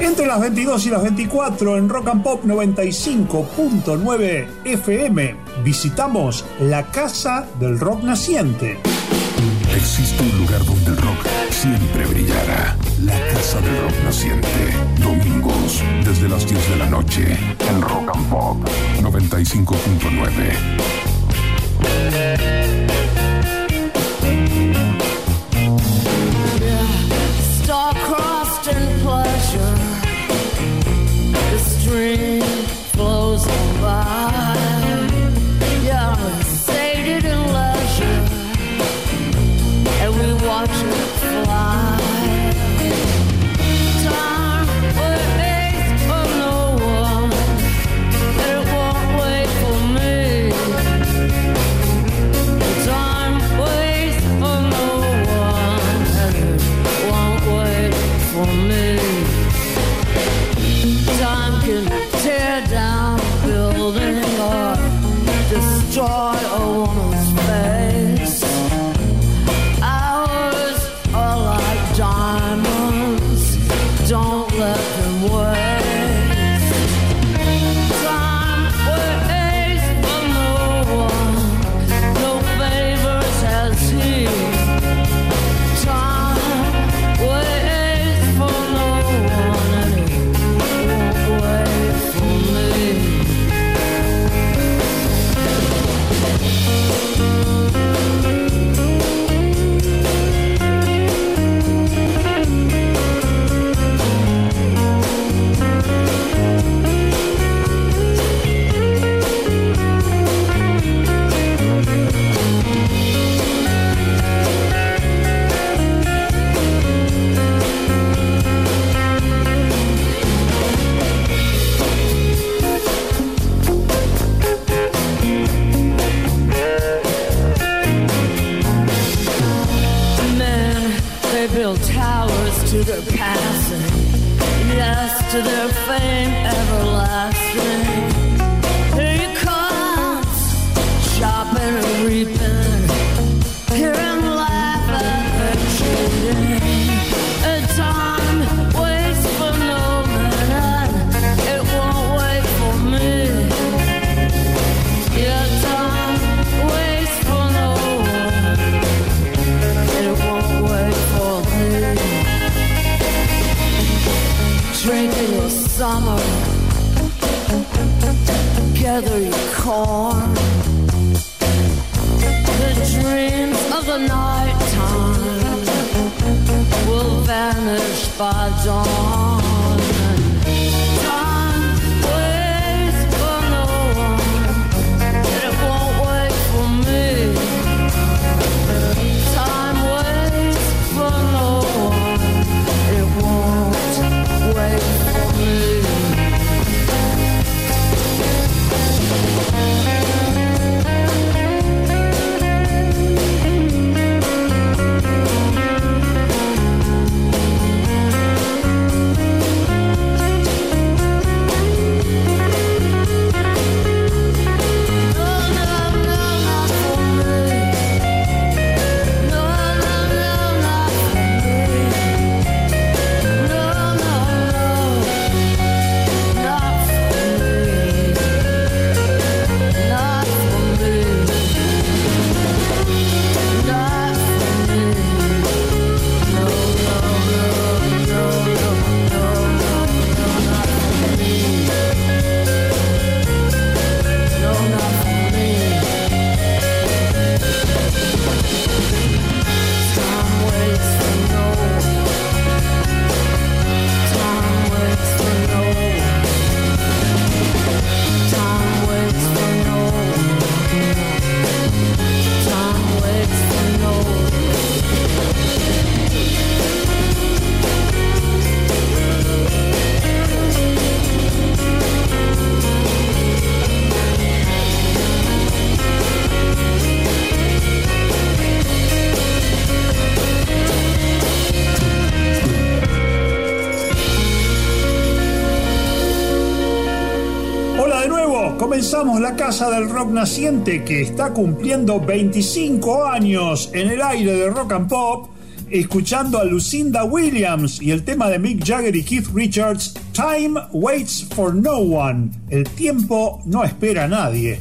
Entre las 22 y las 24 en Rock and Pop 95.9 FM visitamos la Casa del Rock Naciente. Existe un lugar donde el rock siempre brillará. La Casa del Rock Naciente. Domingos, desde las 10 de la noche. En Rock and Pop 95.9. stream flows on by. To their vanish by la Casa del Rock Naciente que está cumpliendo 25 años en el aire de rock and pop, escuchando a Lucinda Williams y el tema de Mick Jagger y Keith Richards, Time Waits for No One, el tiempo no espera a nadie.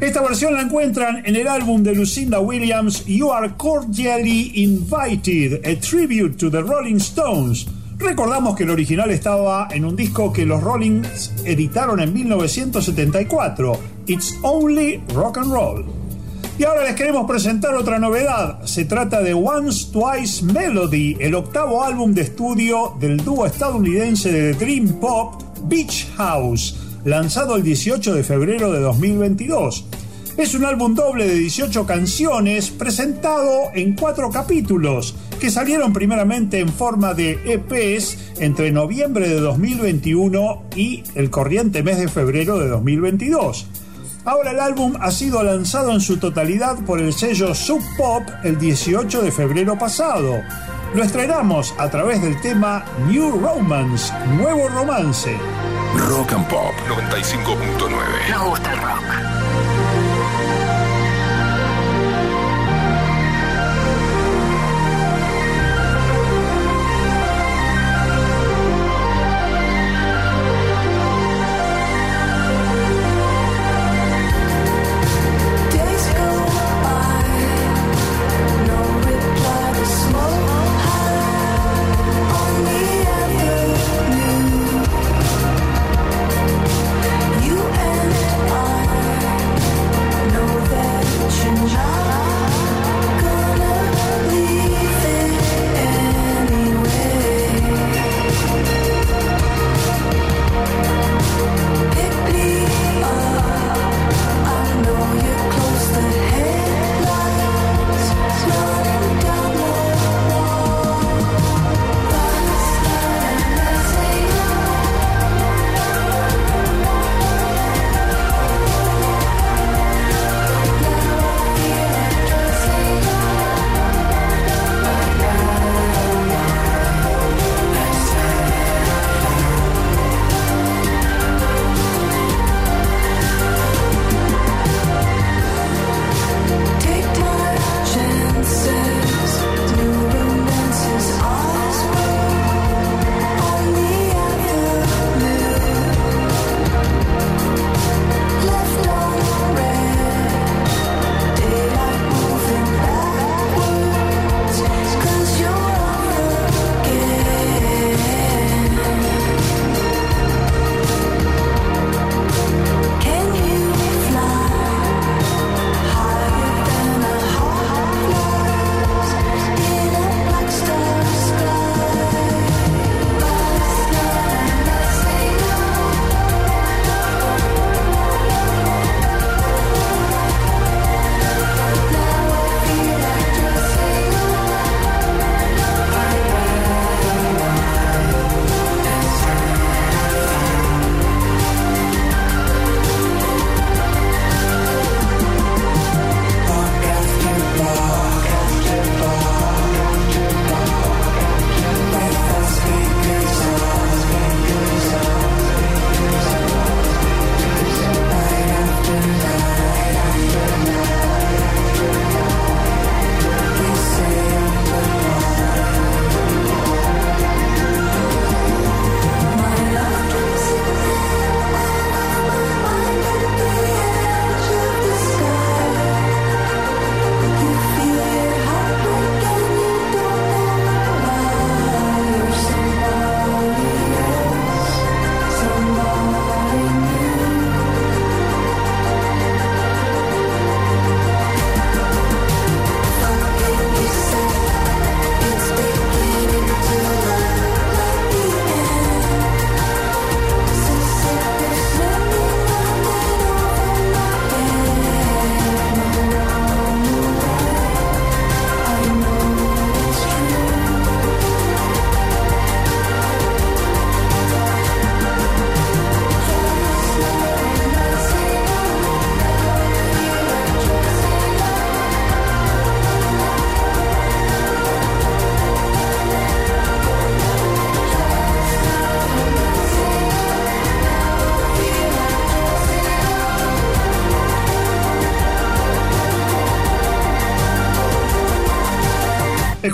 Esta versión la encuentran en el álbum de Lucinda Williams, You Are Cordially Invited, a tribute to the Rolling Stones. Recordamos que el original estaba en un disco que los Rollings editaron en 1974, It's Only Rock and Roll. Y ahora les queremos presentar otra novedad. Se trata de Once Twice Melody, el octavo álbum de estudio del dúo estadounidense de Dream Pop Beach House, lanzado el 18 de febrero de 2022. Es un álbum doble de 18 canciones presentado en cuatro capítulos que salieron primeramente en forma de EPs entre noviembre de 2021 y el corriente mes de febrero de 2022. Ahora el álbum ha sido lanzado en su totalidad por el sello Sub Pop el 18 de febrero pasado. Lo estrenamos a través del tema New Romance, Nuevo Romance. Rock and Pop 95.9. Nos gusta el rock.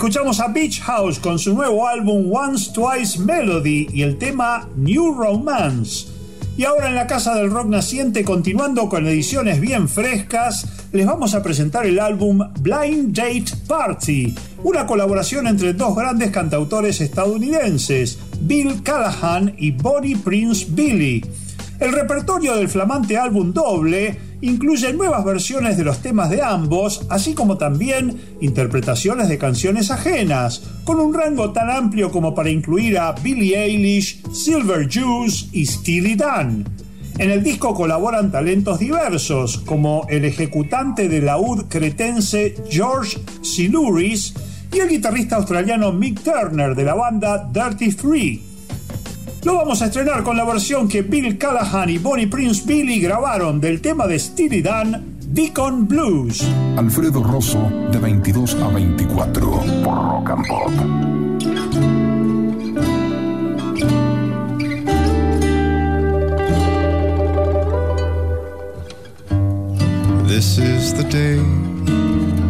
Escuchamos a Beach House con su nuevo álbum Once Twice Melody y el tema New Romance. Y ahora en la Casa del Rock Naciente, continuando con ediciones bien frescas, les vamos a presentar el álbum Blind Date Party, una colaboración entre dos grandes cantautores estadounidenses, Bill Callahan y Bonnie Prince Billy. El repertorio del flamante álbum doble incluye nuevas versiones de los temas de ambos, así como también interpretaciones de canciones ajenas, con un rango tan amplio como para incluir a Billie Eilish, Silver Juice y Steely Dan. En el disco colaboran talentos diversos, como el ejecutante de laúd cretense George Siluris y el guitarrista australiano Mick Turner de la banda Dirty Free. Lo vamos a estrenar con la versión que Bill Callahan y Bonnie Prince Billy grabaron del tema de Steely Dan, Deacon Blues. Alfredo Rosso, de 22 a 24, por Rock and Pop. This is the day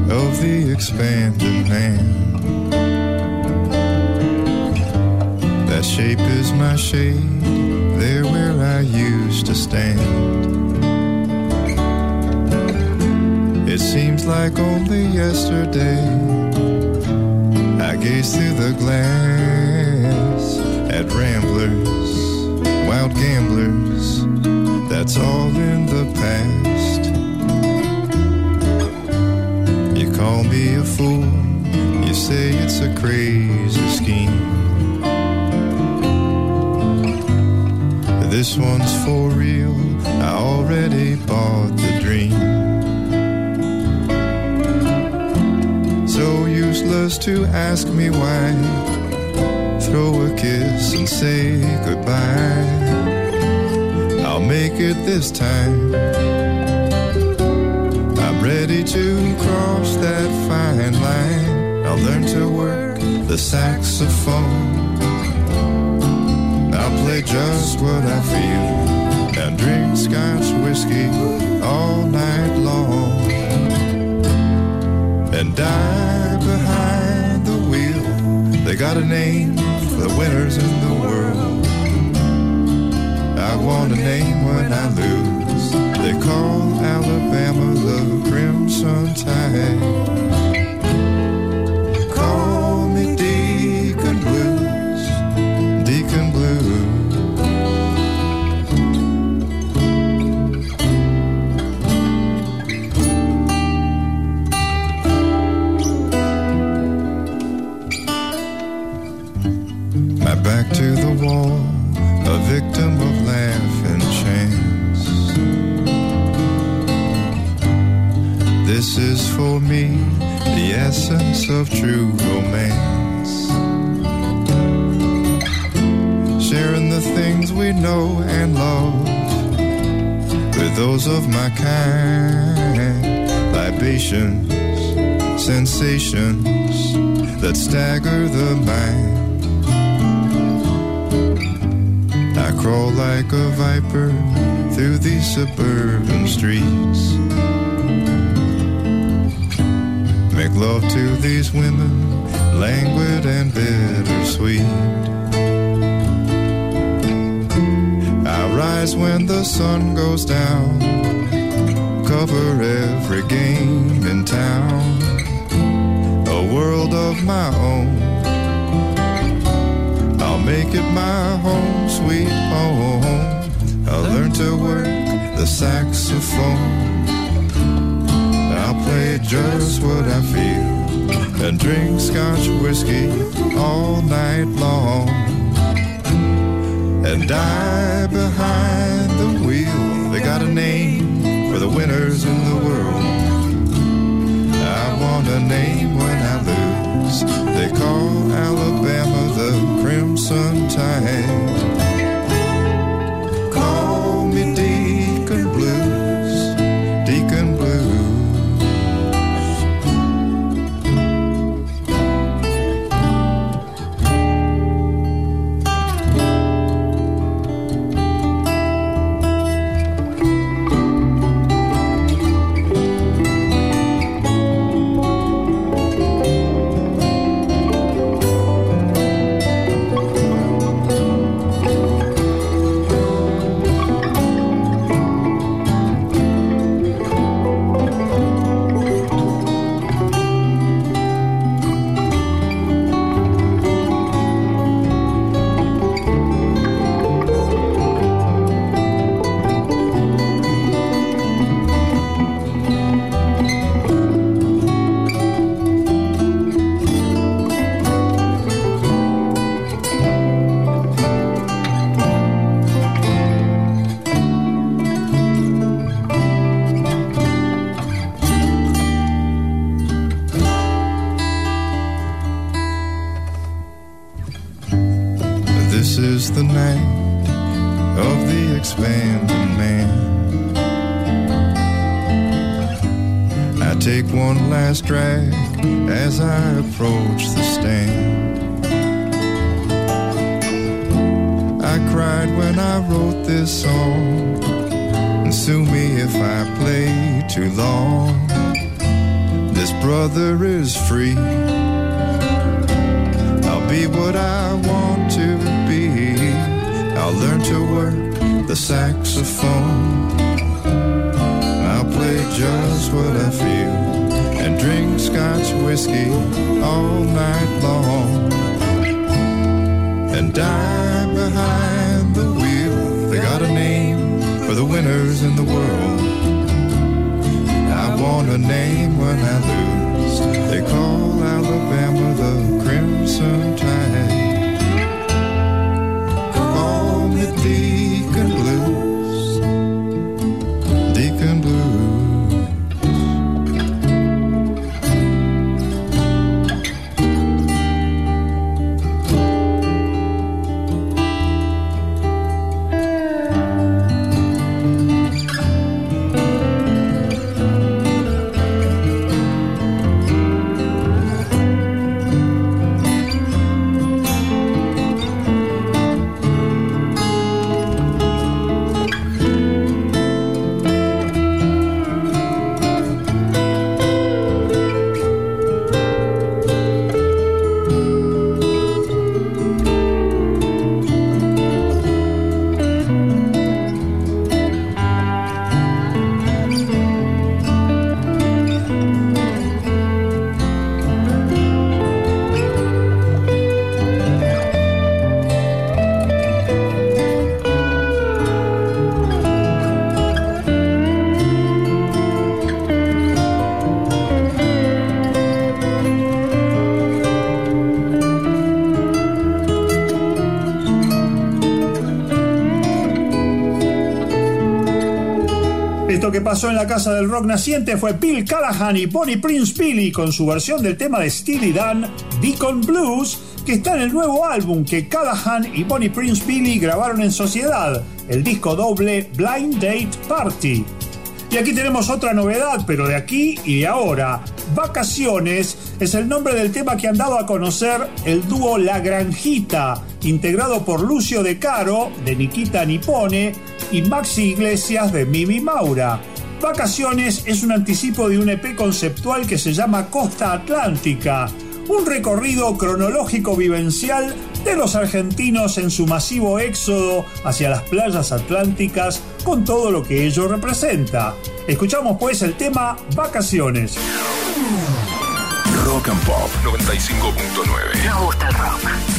of the expanded hand. That shape is my shade, there where I used to stand. Seems like only yesterday I gazed through the glass at ramblers, wild gamblers. That's all in the past. You call me a fool, you say it's a crazy scheme. This one's for real. I already bought the dream. So to ask me why. Throw a kiss and say goodbye. I'll make it this time. I'm ready to cross that fine line. I'll learn to work the saxophone I'll play just what I feel and drink scotch whiskey all night long and die behind the wheel. They got a name for the winners in the world. I want a name when I lose. They call Alabama the Crimson Tide. Sensations that stagger the mind. I crawl like a viper through these suburban streets Make love to these women, languid and bittersweet. I rise when the sun goes Que pasó en la casa del rock naciente fue Bill Callahan y Bonnie Prince Billy con su versión del tema de Steely Dan, Deacon Blues, que está en el nuevo álbum que Callahan y Bonnie Prince Billy grabaron en sociedad, el disco doble Blind Date Party. Y aquí tenemos otra novedad, pero de aquí y de ahora. Vacaciones es el nombre del tema que han dado a conocer el dúo La Granjita, integrado por Lucio De Caro, de Nikita Nipone, y Maxi Iglesias, de Mimi Maura. Vacaciones es un anticipo de un EP conceptual que se llama Costa Atlántica, un recorrido cronológico vivencial de los argentinos en su masivo éxodo hacia las playas atlánticas con todo lo que ello representa. Escuchamos pues el tema Vacaciones. Rock and Pop 95.9. Nos gusta el rock.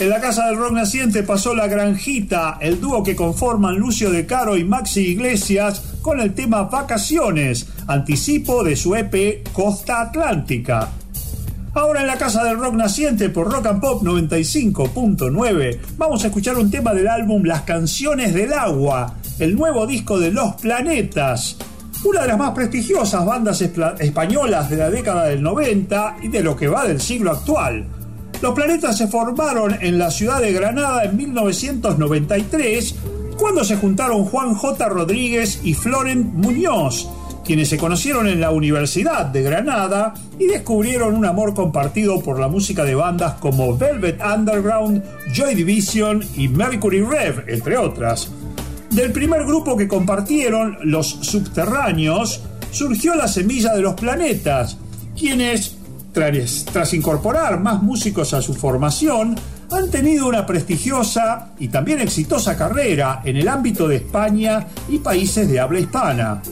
En la casa del rock naciente pasó La Granjita, el dúo que conforman Lucio De Caro y Maxi Iglesias con el tema Vacaciones, anticipo de su EP Costa Atlántica. Ahora en la casa del rock naciente por Rock and Pop 95.9 vamos a escuchar un tema del álbum Las canciones del agua, el nuevo disco de Los Planetas, una de las más prestigiosas bandas españolas de la década del 90 y de lo que va del siglo actual. Los planetas se formaron en la ciudad de Granada en 1993, cuando se juntaron Juan J. Rodríguez y Florent Muñoz, quienes se conocieron en la Universidad de Granada y descubrieron un amor compartido por la música de bandas como Velvet Underground, Joy Division y Mercury Rev, entre otras. Del primer grupo que compartieron, los Subterráneos, surgió la semilla de los planetas, quienes tras, tras incorporar más músicos a su formación, han tenido una prestigiosa y también exitosa carrera en el ámbito de España y países de habla hispana.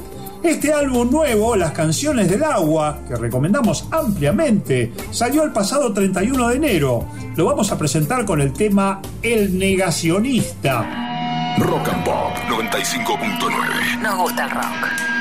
Este álbum nuevo, Las canciones del agua, que recomendamos ampliamente, salió el pasado 31 de enero. Lo vamos a presentar con el tema El negacionista. Rock and Pop 95.9. Nos gusta el rock.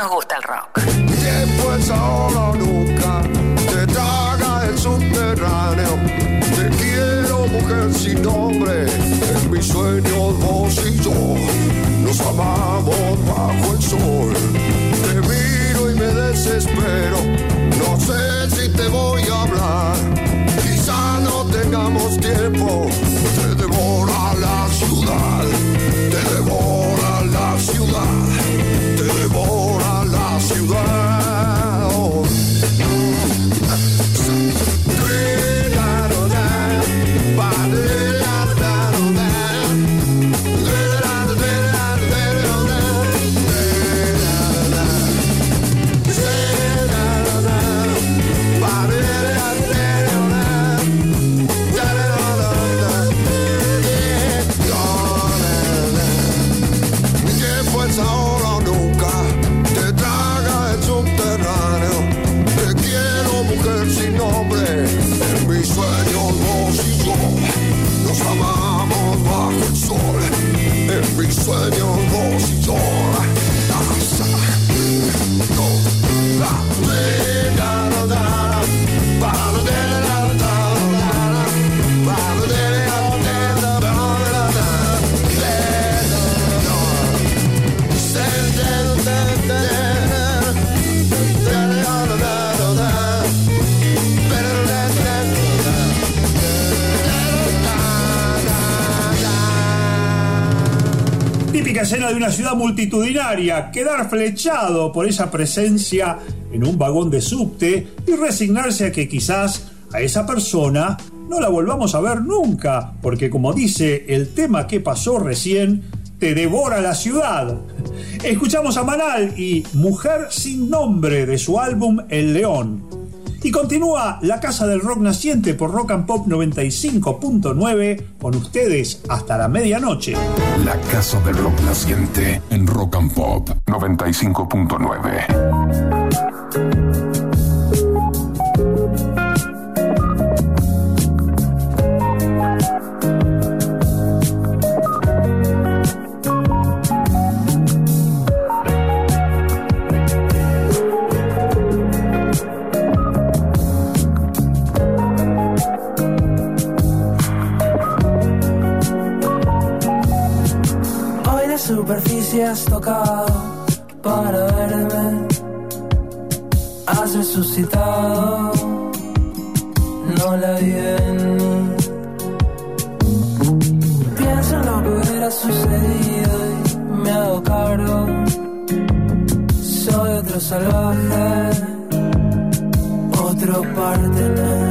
Nos gusta el rock. De una ciudad multitudinaria, quedar flechado por esa presencia en un vagón de subte y resignarse a que quizás a esa persona no la volvamos a ver nunca, porque como dice el tema que pasó recién, te devora la ciudad. Escuchamos a Manal y Mujer sin nombre de su álbum El León. Y continúa La Casa del Rock Naciente por Rock and Pop 95.9 con ustedes hasta la medianoche. La Casa del Rock Naciente en Rock and Pop 95.9. superficie has tocado para verme. Has resucitado, no la vi. Pienso en lo que hubiera sucedido y me hago cargo. Soy otro salvaje, otro partener.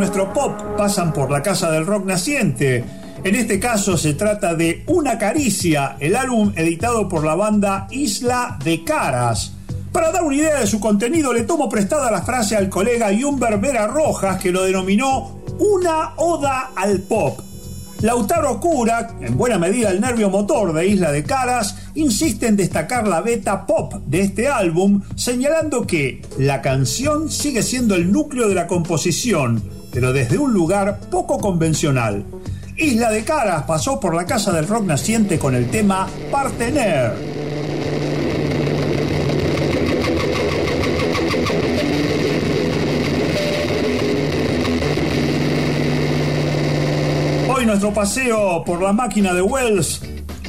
Nuestro pop pasan por la casa del rock naciente. En este caso se trata de Una Caricia, el álbum editado por la banda Isla de Caras. Para dar una idea de su contenido, le tomo prestada la frase al colega Humber Vera Rojas, que lo denominó una oda al pop. Lautaro Cura, en buena medida el nervio motor de Isla de Caras, insiste en destacar la beta pop de este álbum, señalando que la canción sigue siendo el núcleo de la composición, pero desde un lugar poco convencional. Isla de Caras pasó por la casa del rock naciente con el tema Partener. Hoy nuestro paseo por la máquina de Wells,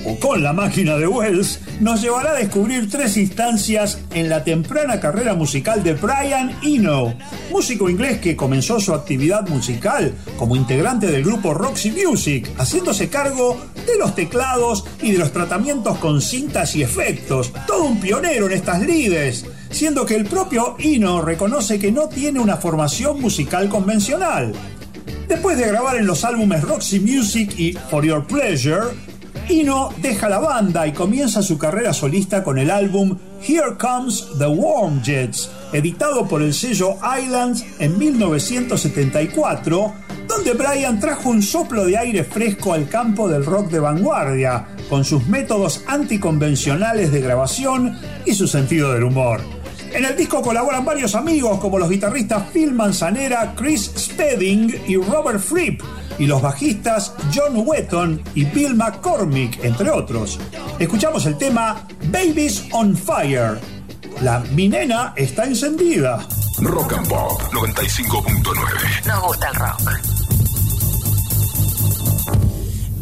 o con la máquina de Wells, nos llevará a descubrir tres instancias en la temprana carrera musical de Brian Eno, músico inglés que comenzó su actividad musical como integrante del grupo Roxy Music, haciéndose cargo de los teclados y de los tratamientos con cintas y efectos, todo un pionero en estas lides, siendo que el propio Eno reconoce que no tiene una formación musical convencional. Después de grabar en los álbumes Roxy Music y For Your Pleasure, Ino deja la banda y comienza su carrera solista con el álbum Here Comes the Warm Jets, editado por el sello Islands en 1974, donde Brian trajo un soplo de aire fresco al campo del rock de vanguardia, con sus métodos anticonvencionales de grabación y su sentido del humor. En el disco colaboran varios amigos como los guitarristas Phil Manzanera, Chris Spedding y Robert Fripp, y los bajistas John Wetton y Bill McCormick, entre otros. Escuchamos el tema Babies on Fire. La minena está encendida. Rock and Pop 95.9. Nos gusta el rock.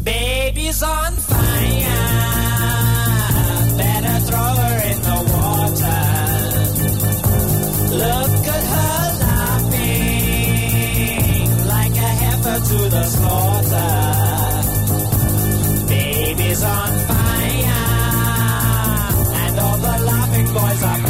Baby's on fire. Better throw her in the water. Look at her laughing like a heifer to the slaughter. Baby's on fire, and all the laughing boys are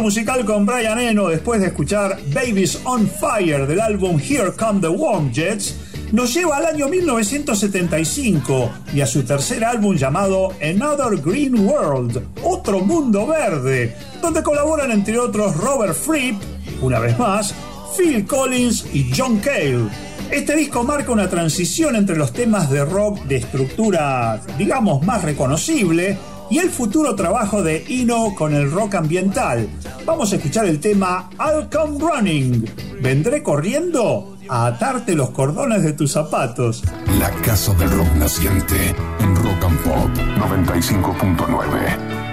musical con Brian Eno después de escuchar Babies on Fire del álbum Here Come the Warm Jets nos lleva al año 1975 y a su tercer álbum llamado Another Green World, Otro Mundo Verde, donde colaboran entre otros Robert Fripp, una vez más, Phil Collins y John Cale. Este disco marca una transición entre los temas de rock de estructura, digamos, más reconocible y el futuro trabajo de Ino con el rock ambiental. Vamos a escuchar el tema I'll Come Running. ¿Vendré corriendo? A atarte los cordones de tus zapatos. La casa del rock naciente en Rock and Pop 95.9.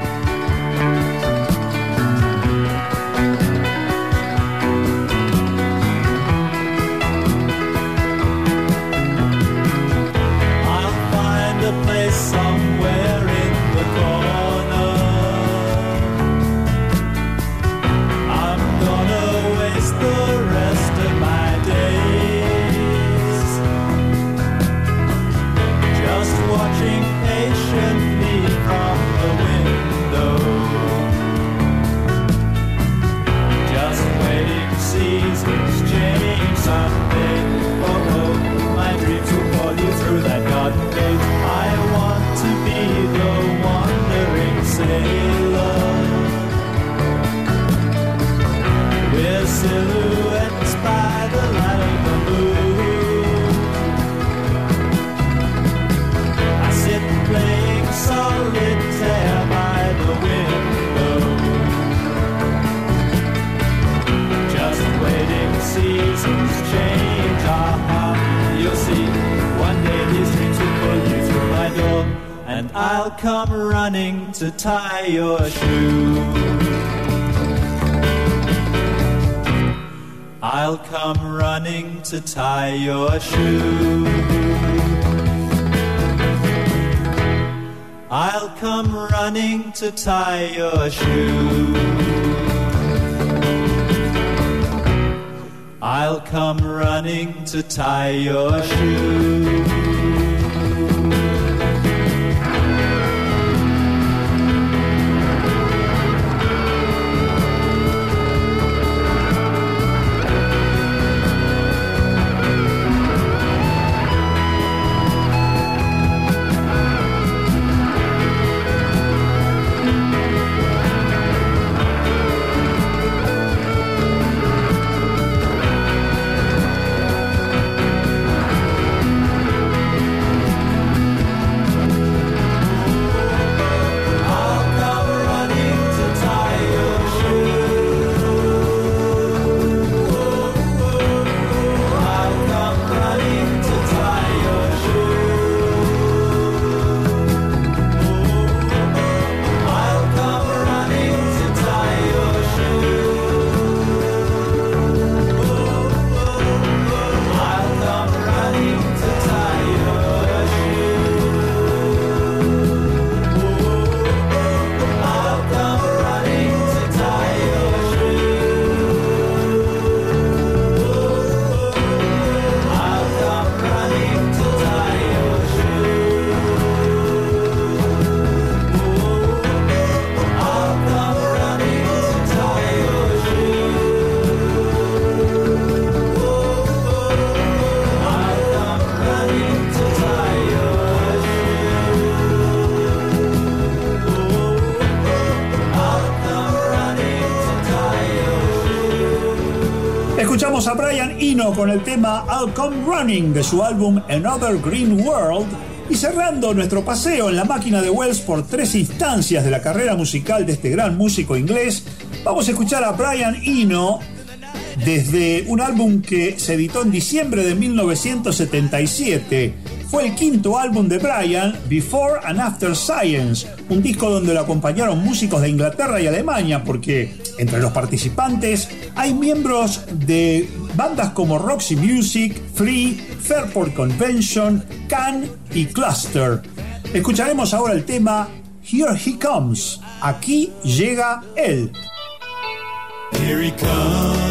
to tie your shoe. I'll come running to tie your shoe. I'll come running to tie your shoe. I'll come running to tie your shoe. A Brian Eno con el tema I'll Come Running de su álbum Another Green World y cerrando nuestro paseo en la máquina de Wells por tres instancias de la carrera musical de este gran músico inglés, vamos a escuchar a Brian Eno desde un álbum que se editó en diciembre de 1977. Fue el quinto álbum de Brian, Before and After Science, un disco donde lo acompañaron músicos de Inglaterra y Alemania, porque entre los participantes hay miembros de bandas como Roxy Music, Free, Fairport Convention, Can y Cluster. Escucharemos ahora el tema Here He Comes. Aquí llega él. Here he comes,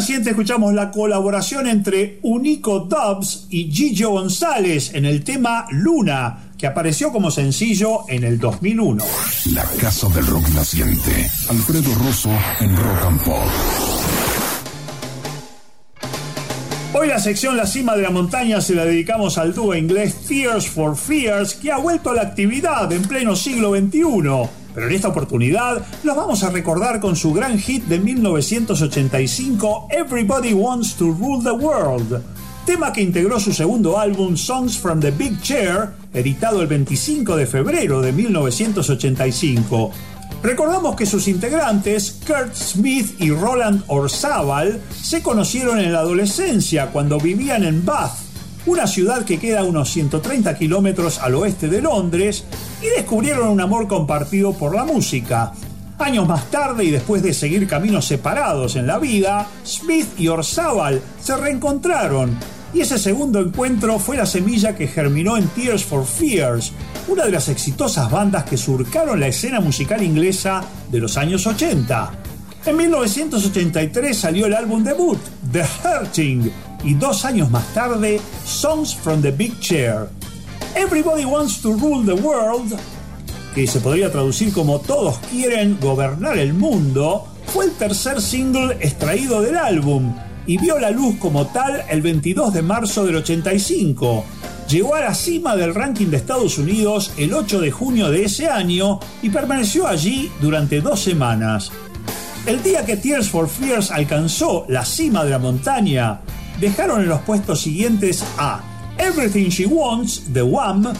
naciente escuchamos la colaboración entre Unico Dubs y Gigio González en el tema Luna, que apareció como sencillo en el 2001. La Casa del Rock Naciente. Alfredo Rosso en Rock and Pop. Hoy la sección La Cima de la Montaña se la dedicamos al dúo inglés Tears for Fears, que ha vuelto a la actividad en pleno siglo XXI. Pero en esta oportunidad los vamos a recordar con su gran hit de 1985, Everybody Wants to Rule the World, tema que integró su segundo álbum Songs from the Big Chair, editado el 25 de febrero de 1985. Recordamos que sus integrantes, Kurt Smith y Roland Orzábal, se conocieron en la adolescencia cuando vivían en Bath, una ciudad que queda a unos 130 kilómetros al oeste de Londres, y descubrieron un amor compartido por la música. Años más tarde y después de seguir caminos separados en la vida, Smith y Orzábal se reencontraron y ese segundo encuentro fue la semilla que germinó en Tears for Fears, una de las exitosas bandas que surcaron la escena musical inglesa de los años 80. En 1983 salió el álbum debut, The Hurting, y dos años más tarde, Songs from the Big Chair. Everybody Wants to Rule the World, que se podría traducir como Todos quieren gobernar el mundo, fue el tercer single extraído del álbum y vio la luz como tal el 22 de marzo del 85. Llegó a la cima del ranking de Estados Unidos el 8 de junio de ese año y permaneció allí durante dos semanas. El día que Tears for Fears alcanzó la cima de la montaña, dejaron en los puestos siguientes a Everything She Wants de Wham,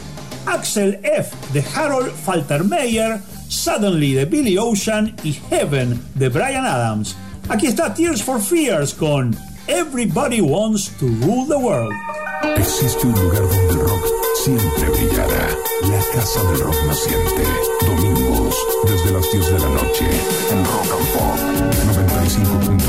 Axel F de Harold Faltermeyer, Suddenly de Billy Ocean y Heaven de Brian Adams. Aquí está Tears for Fears con Everybody Wants to Rule the World. Existe un lugar donde el rock siempre brillará. La Casa del Rock Naciente. Domingos, desde las 10 de la noche. En Rock and Pop 95.9.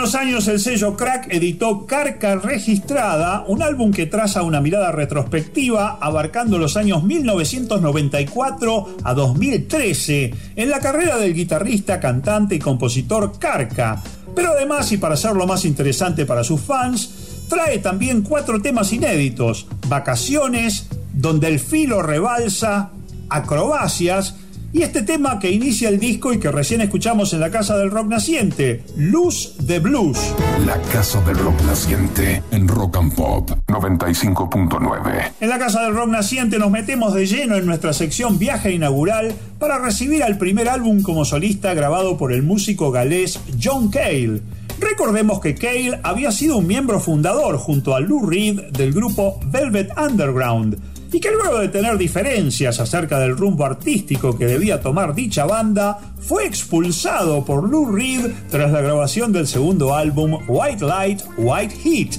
Hace algunos años el sello Crack editó Carca Registrada, un álbum que traza una mirada retrospectiva abarcando los años 1994 a 2013 en la carrera del guitarrista, cantante y compositor Carca. Pero además, y para hacerlo más interesante para sus fans, trae también cuatro temas inéditos, Vacaciones, Donde el filo rebalsa, Acrobacias, y este tema que inicia el disco y que recién escuchamos en la Casa del Rock Naciente, Luz de Blues. La Casa del Rock Naciente en Rock and Pop 95.9. En la Casa del Rock Naciente nos metemos de lleno en nuestra sección viaje inaugural para recibir al primer álbum como solista grabado por el músico galés John Cale. Recordemos que Cale había sido un miembro fundador junto a Lou Reed del grupo Velvet Underground y que luego de tener diferencias acerca del rumbo artístico que debía tomar dicha banda, fue expulsado por Lou Reed tras la grabación del segundo álbum White Light, White Heat.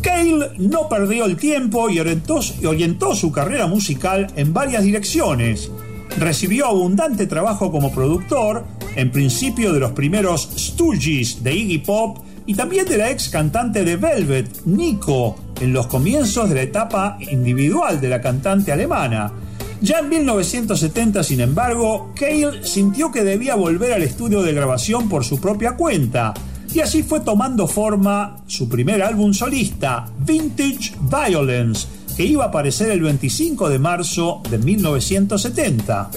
Cale no perdió el tiempo y orientó, su carrera musical en varias direcciones. Recibió abundante trabajo como productor, en principio de los primeros Stooges de Iggy Pop y también de la ex cantante de Velvet, Nico, en los comienzos de la etapa individual de la cantante alemana. Ya en 1970, sin embargo, Cale sintió que debía volver al estudio de grabación por su propia cuenta, y así fue tomando forma su primer álbum solista, Vintage Violence, que iba a aparecer el 25 de marzo de 1970.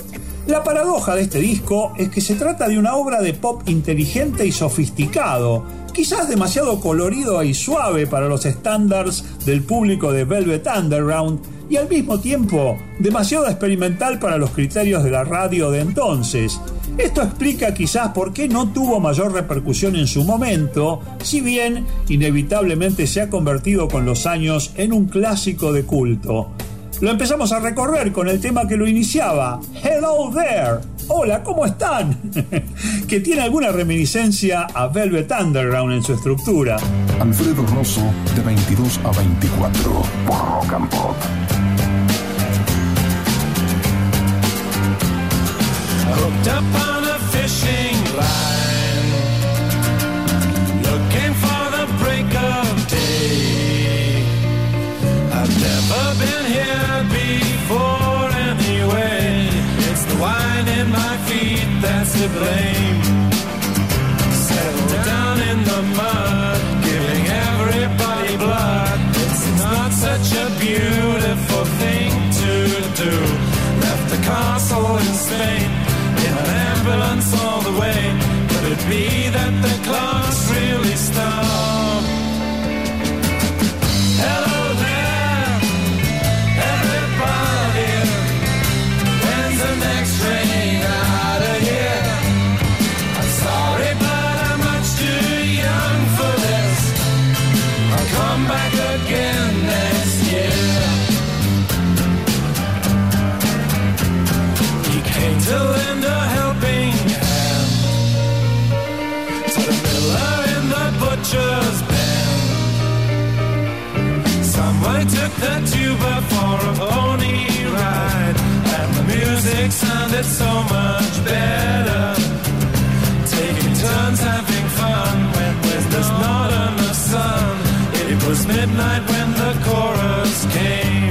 La paradoja de este disco es que se trata de una obra de pop inteligente y sofisticado, quizás demasiado colorido y suave para los estándares del público de Velvet Underground y al mismo tiempo demasiado experimental para los criterios de la radio de entonces. Esto explica quizás por qué no tuvo mayor repercusión en su momento, si bien inevitablemente se ha convertido con los años en un clásico de culto. Lo empezamos a recorrer con el tema que lo iniciaba, Hello There. Hola, ¿cómo están? que tiene alguna reminiscencia a Velvet Underground en su estructura. Alfredo Rosso, de 22 a 24, por Rock and Pop. Been here before anyway. It's the wine in my feet that's to blame. Settled down in the mud, giving everybody blood. It's not such a beautiful thing to do. Left the castle in Spain in an ambulance all the way. Could it be that the clocks really stopped? Took the tuba for a pony ride, and the music sounded so much better. Taking turns having fun when there's not enough sun. It was midnight when the chorus came.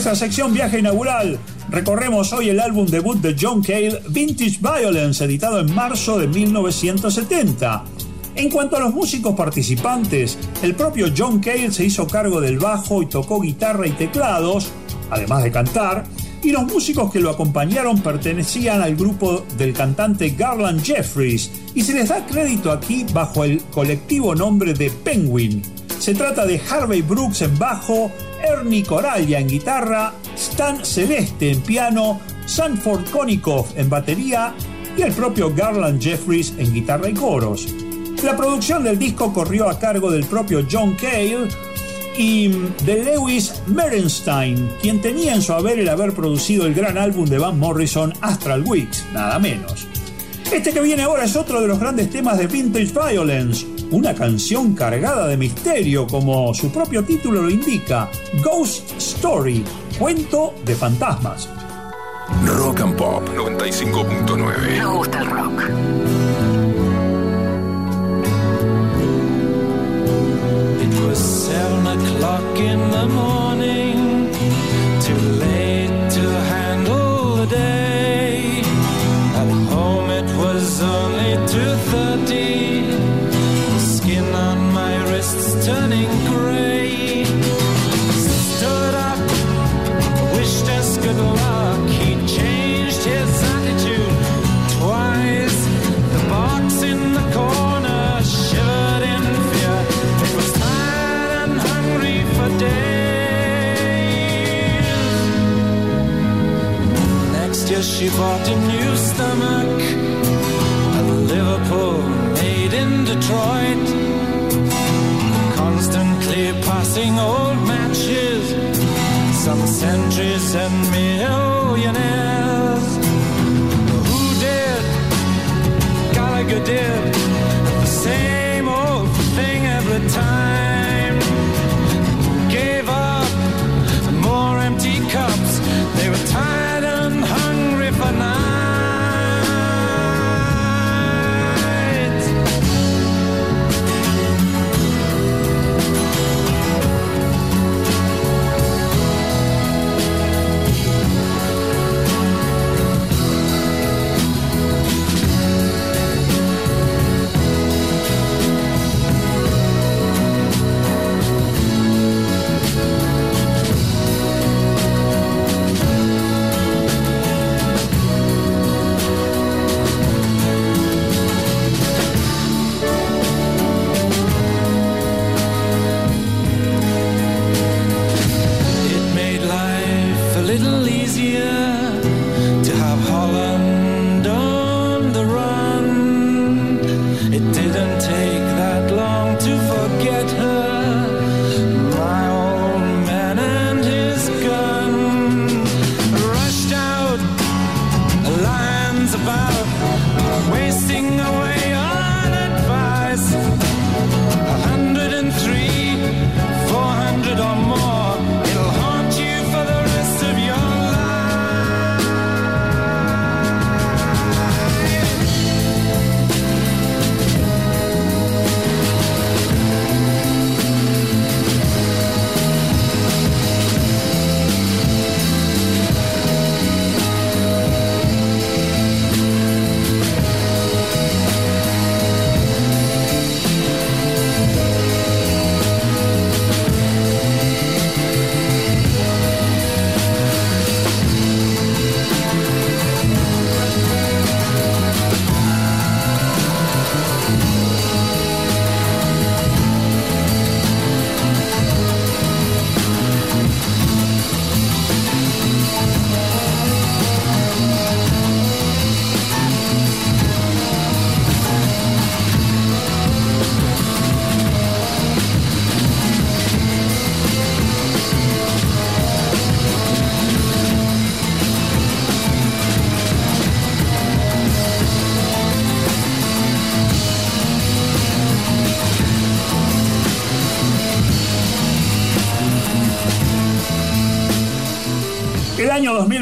Nuestra sección viaje inaugural recorremos hoy el álbum debut de John Cale, Vintage Violence, editado en marzo de 1970. En cuanto a los músicos participantes, el propio John Cale se hizo cargo del bajo y tocó guitarra y teclados, además de cantar, y los músicos que lo acompañaron pertenecían al grupo del cantante Garland Jeffries, y se les da crédito aquí bajo el colectivo nombre de Penguin. Se trata de Harvey Brooks en bajo, Ernie Coralla en guitarra, Stan Celeste en piano, Sanford Konikoff en batería y el propio Garland Jeffries en guitarra y coros. La producción del disco corrió a cargo del propio John Cale y de Lewis Merenstein, quien tenía en su haber el haber producido el gran álbum de Van Morrison Astral Weeks, nada menos. Este que viene ahora es otro de los grandes temas de Vintage Violence, una canción cargada de misterio como su propio título lo indica, Ghost Story, cuento de fantasmas. Rock and Pop 95.9. Nos gusta el rock. It was seven o'clock in the morning, too late she bought a new stomach. A Liverpool made in Detroit. Constantly passing old matches. Some centuries and millionaires. Who did? Gallagher did.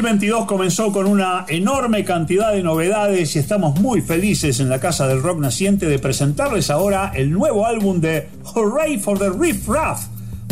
2022 comenzó con una enorme cantidad de novedades y estamos muy felices en la Casa del Rock Naciente de presentarles ahora el nuevo álbum de Hooray for the Riff Raff,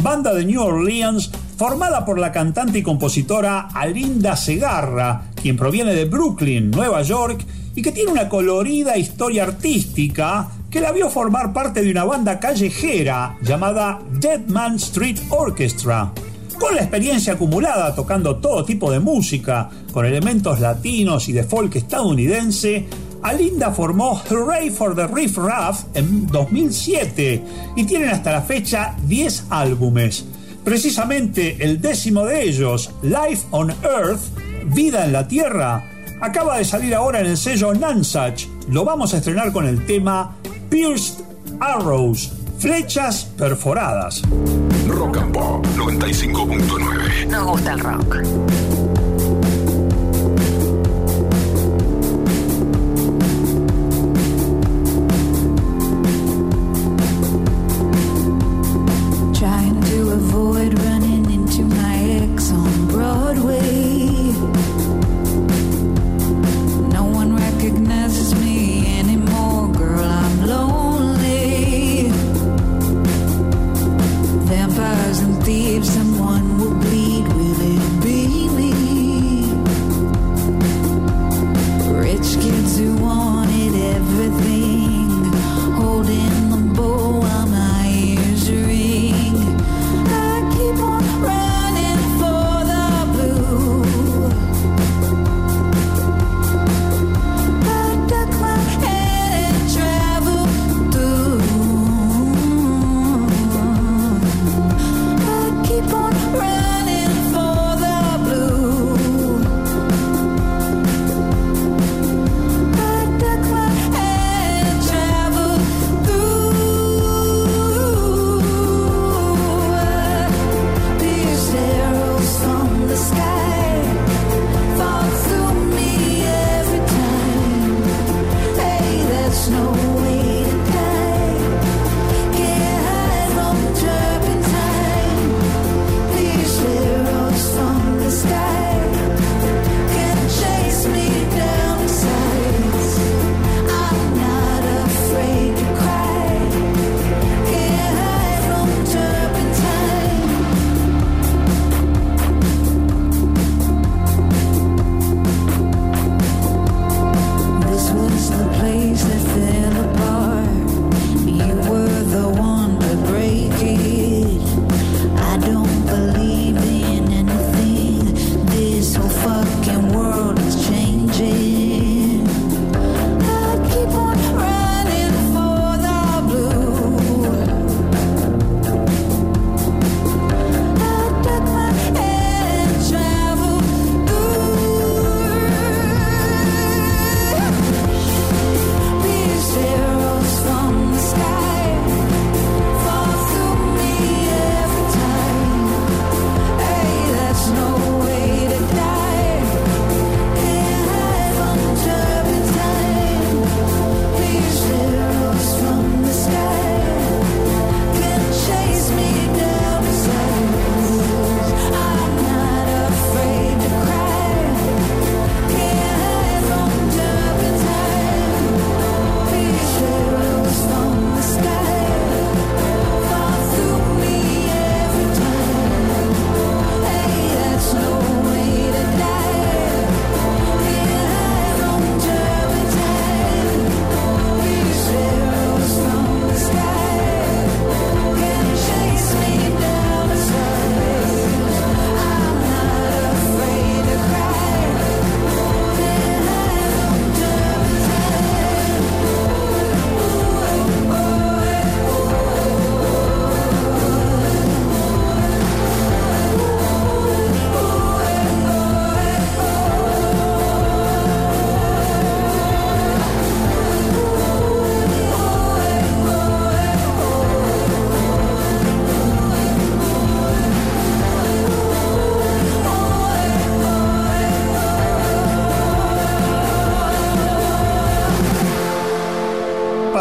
banda de New Orleans formada por la cantante y compositora Alinda Segarra, quien proviene de Brooklyn, Nueva York, y que tiene una colorida historia artística que la vio formar parte de una banda callejera llamada Dead Man Street Orchestra. Con la experiencia acumulada tocando todo tipo de música, con elementos latinos y de folk estadounidense, Alinda formó Hooray for the Riff Raff en 2007 y tienen hasta la fecha 10 álbumes. Precisamente el décimo de ellos, Life on Earth, Vida en la Tierra, acaba de salir ahora en el sello Nansach. Lo vamos a estrenar con el tema Pierced Arrows, flechas perforadas. Rock and Pop 95.9. Nos gusta el rock.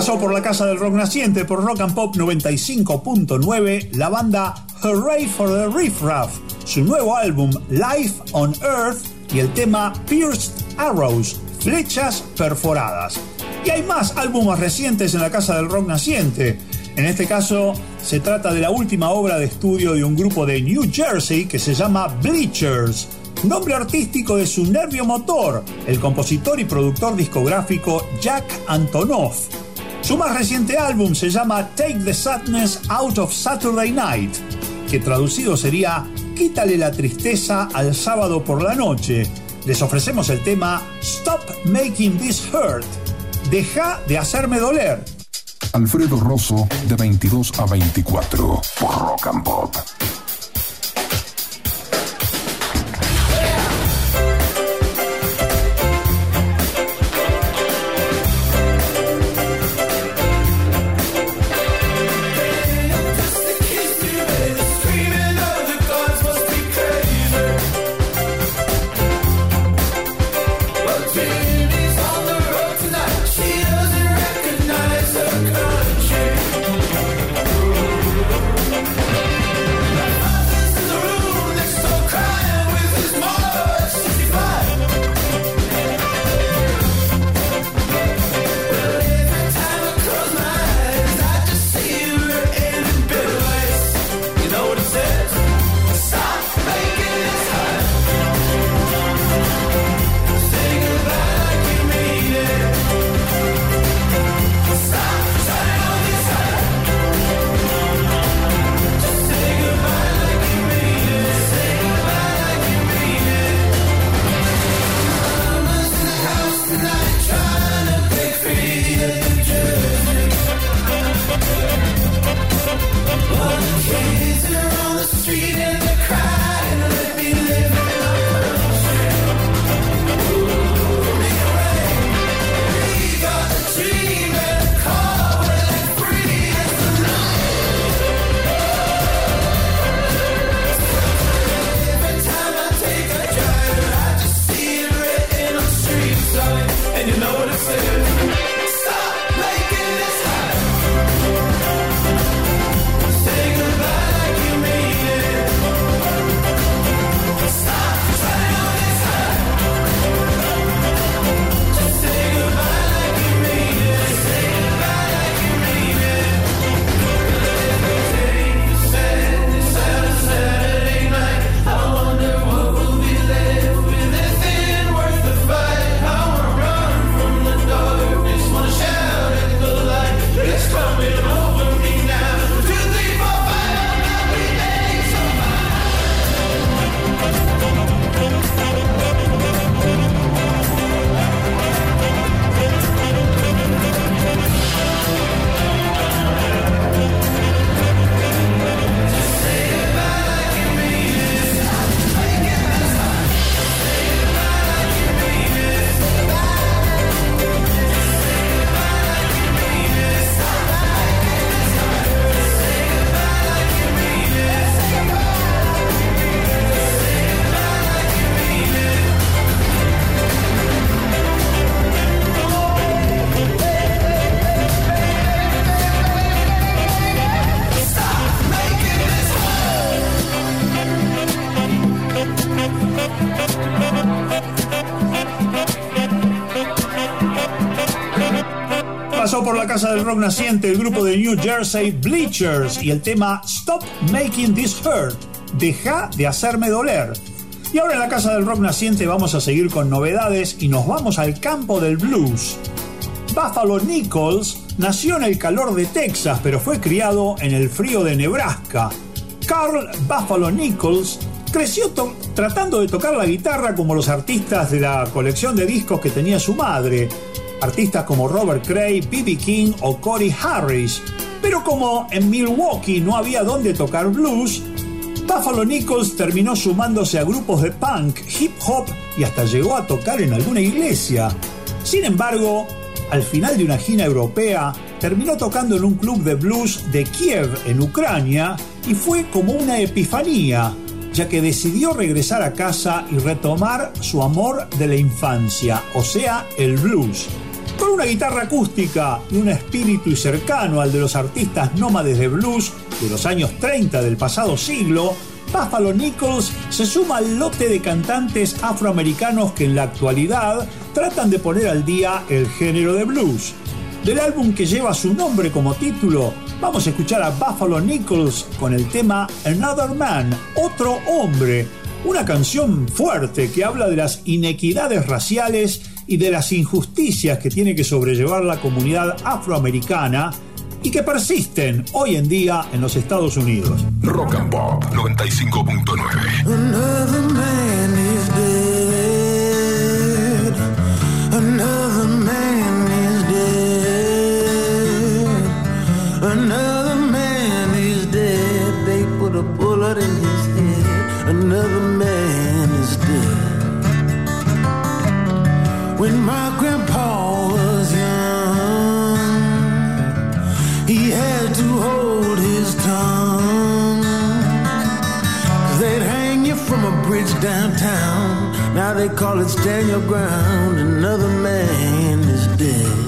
Pasó por la casa del rock naciente por Rock and Pop 95.9 la banda Hooray for the Riff Raff, su nuevo álbum Life on Earth y el tema Pierced Arrows, flechas perforadas. Y hay más álbumes recientes en la casa del rock naciente. En este caso, se trata de la última obra de estudio de un grupo de New Jersey que se llama Bleachers, nombre artístico de su nervio motor, el compositor y productor discográfico Jack Antonoff. Su más reciente álbum se llama Take the Sadness Out of Saturday Night, que traducido sería Quítale la tristeza al sábado por la noche. Les ofrecemos el tema Stop Making This Hurt. Deja de hacerme doler. Alfredo Rosso, de 22 a 24, por Rock and Pop. Rock naciente el grupo de New Jersey Bleachers y el tema Stop Making This Hurt. Deja de hacerme doler. Y ahora en la casa del rock naciente vamos a seguir con novedades y nos vamos al campo del blues. Buffalo Nichols nació en el calor de Texas, pero fue criado en el frío de Nebraska. Carl Buffalo Nichols creció tratando de tocar la guitarra como los artistas de la colección de discos que tenía su madre, artistas como Robert Cray, B.B. King o Corey Harris. Pero como en Milwaukee no había dónde tocar blues, Buffalo Nichols terminó sumándose a grupos de punk, hip hop y hasta llegó a tocar en alguna iglesia. Sin embargo, al final de una gira europea, terminó tocando en un club de blues de Kiev, en Ucrania, y fue como una epifanía, ya que decidió regresar a casa y retomar su amor de la infancia, o sea, el blues. Con una guitarra acústica y un espíritu cercano al de los artistas nómades de blues de los años 30 del pasado siglo, Buffalo Nichols se suma al lote de cantantes afroamericanos que en la actualidad tratan de poner al día el género de blues. Del álbum que lleva su nombre como título, vamos a escuchar a Buffalo Nichols con el tema Another Man, otro hombre, una canción fuerte que habla de las inequidades raciales y de las injusticias que tiene que sobrellevar la comunidad afroamericana y que persisten hoy en día en los Estados Unidos. Rock and Pop 95.9. Another man is dead. Another man is dead. Another man is dead. They put a bullet in his head. Another When my grandpa was young, he had to hold his tongue. Cause they'd hang you from a bridge downtown. Now they call it stand your ground. Another man is dead.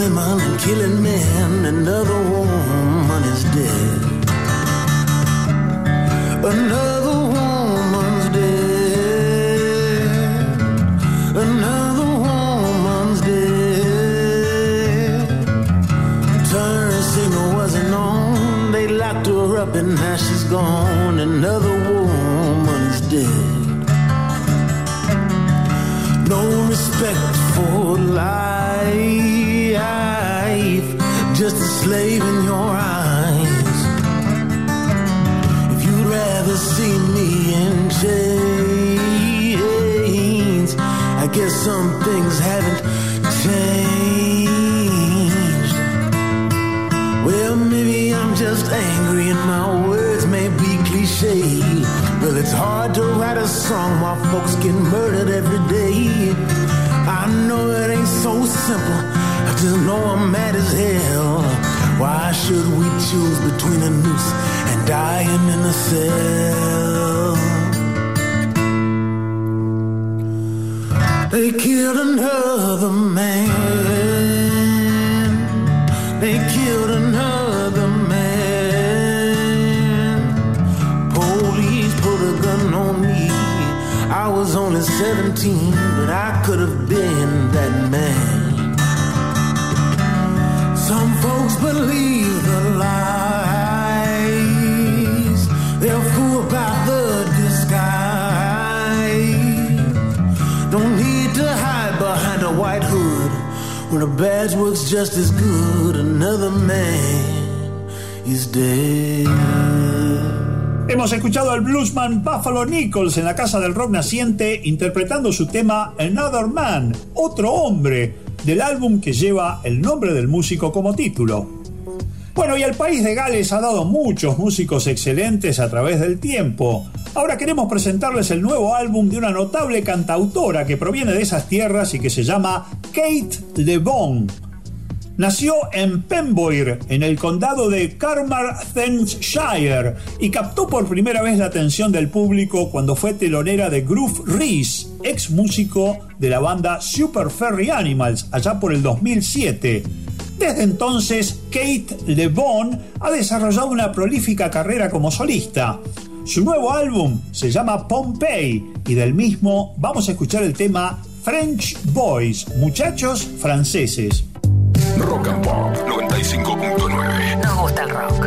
Women and killing men. Another woman is dead. Another slave in your eyes. If you'd rather see me in chains, I guess some things haven't changed. Well, maybe I'm just angry and my words may be cliche. Well, it's hard to write a song while folks get murdered every day. I know it ain't so simple. I just know I'm mad as hell. Why should we choose between a noose and dying in a cell? They killed another man. They killed another man. Police put a gun on me. I was only 17, but I could have been that man. Believe the lies. They're fooled by the disguise. Don't need to hide behind a white hood when a badge works just as good. Another man is dead. Hemos escuchado al bluesman Buffalo Nichols en la Casa del Rock Naciente interpretando su tema Another Man, otro hombre, del álbum que lleva el nombre del músico como título. Bueno, y el país de Gales ha dado muchos músicos excelentes a través del tiempo. Ahora queremos presentarles el nuevo álbum de una notable cantautora que proviene de esas tierras y que se llama Kate LeBon. Nació en Pemboir, en el condado de Carmarthenshire, y captó por primera vez la atención del público cuando fue telonera de Groove Reese, ex músico de la banda Super Ferry Animals, allá por el 2007. Desde entonces, Kate LeBon ha desarrollado una prolífica carrera como solista. Su nuevo álbum se llama Pompeii y del mismo vamos a escuchar el tema French Boys, muchachos franceses. Rock and Pop 95.9. Nos gusta el rock.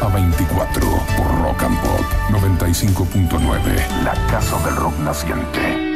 a 24 por Rock and Pop 95.9, la casa del rock naciente.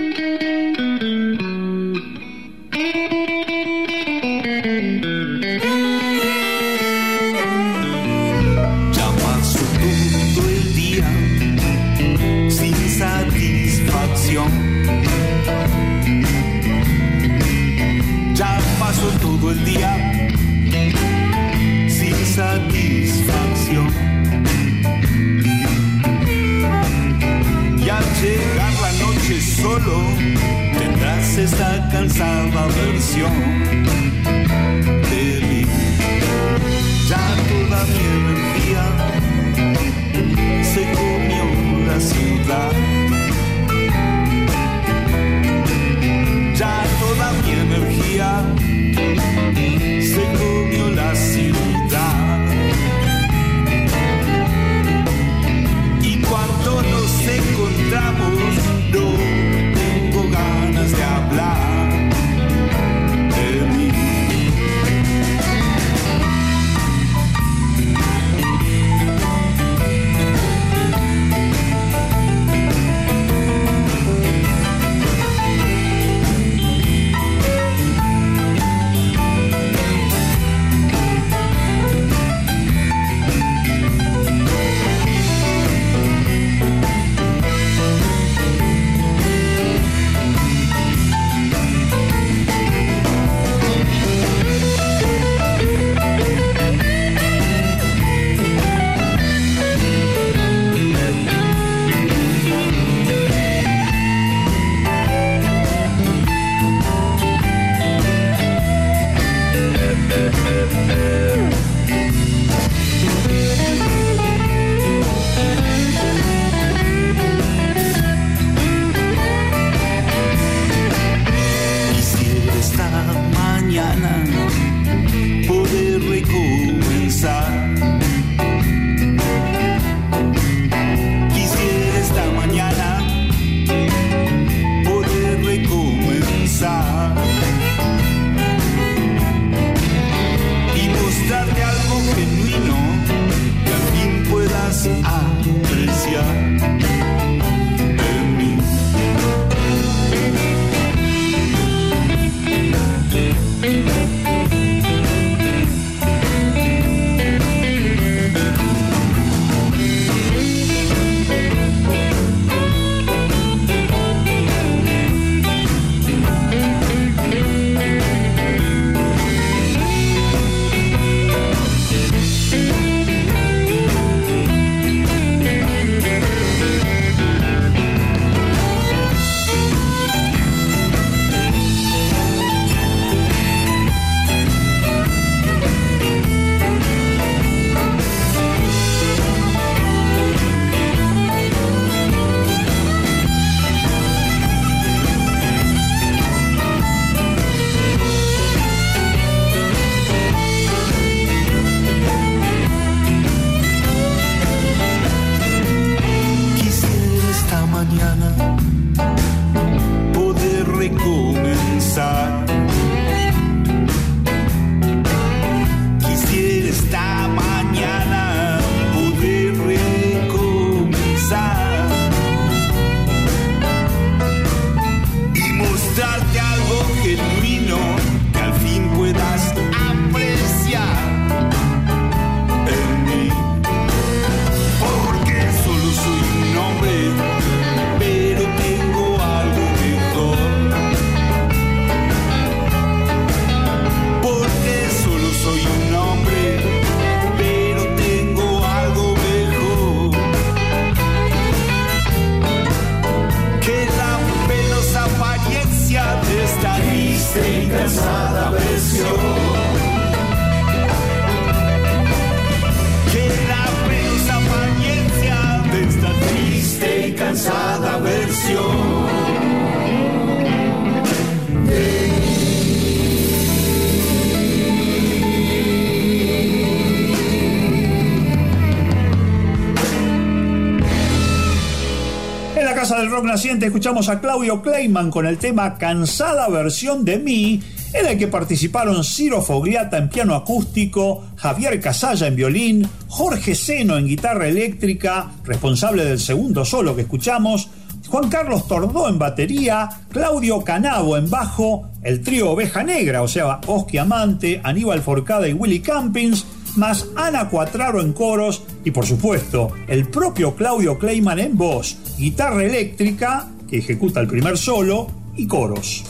Escuchamos a Claudio Kleiman con el tema Cansada versión de mí, en el que participaron Ciro Fogliata en piano acústico, Javier Casalla en violín, Jorge Seno en guitarra eléctrica, responsable del segundo solo que escuchamos, Juan Carlos Tordó en batería, Claudio Canavo en bajo, el trío Oveja Negra, o sea, Oski Amante, Aníbal Forcada y Willy Campins, más Ana Cuatraro en coros y por supuesto el propio Claudio Kleiman en voz guitarra eléctrica, que ejecuta el primer solo, y coros.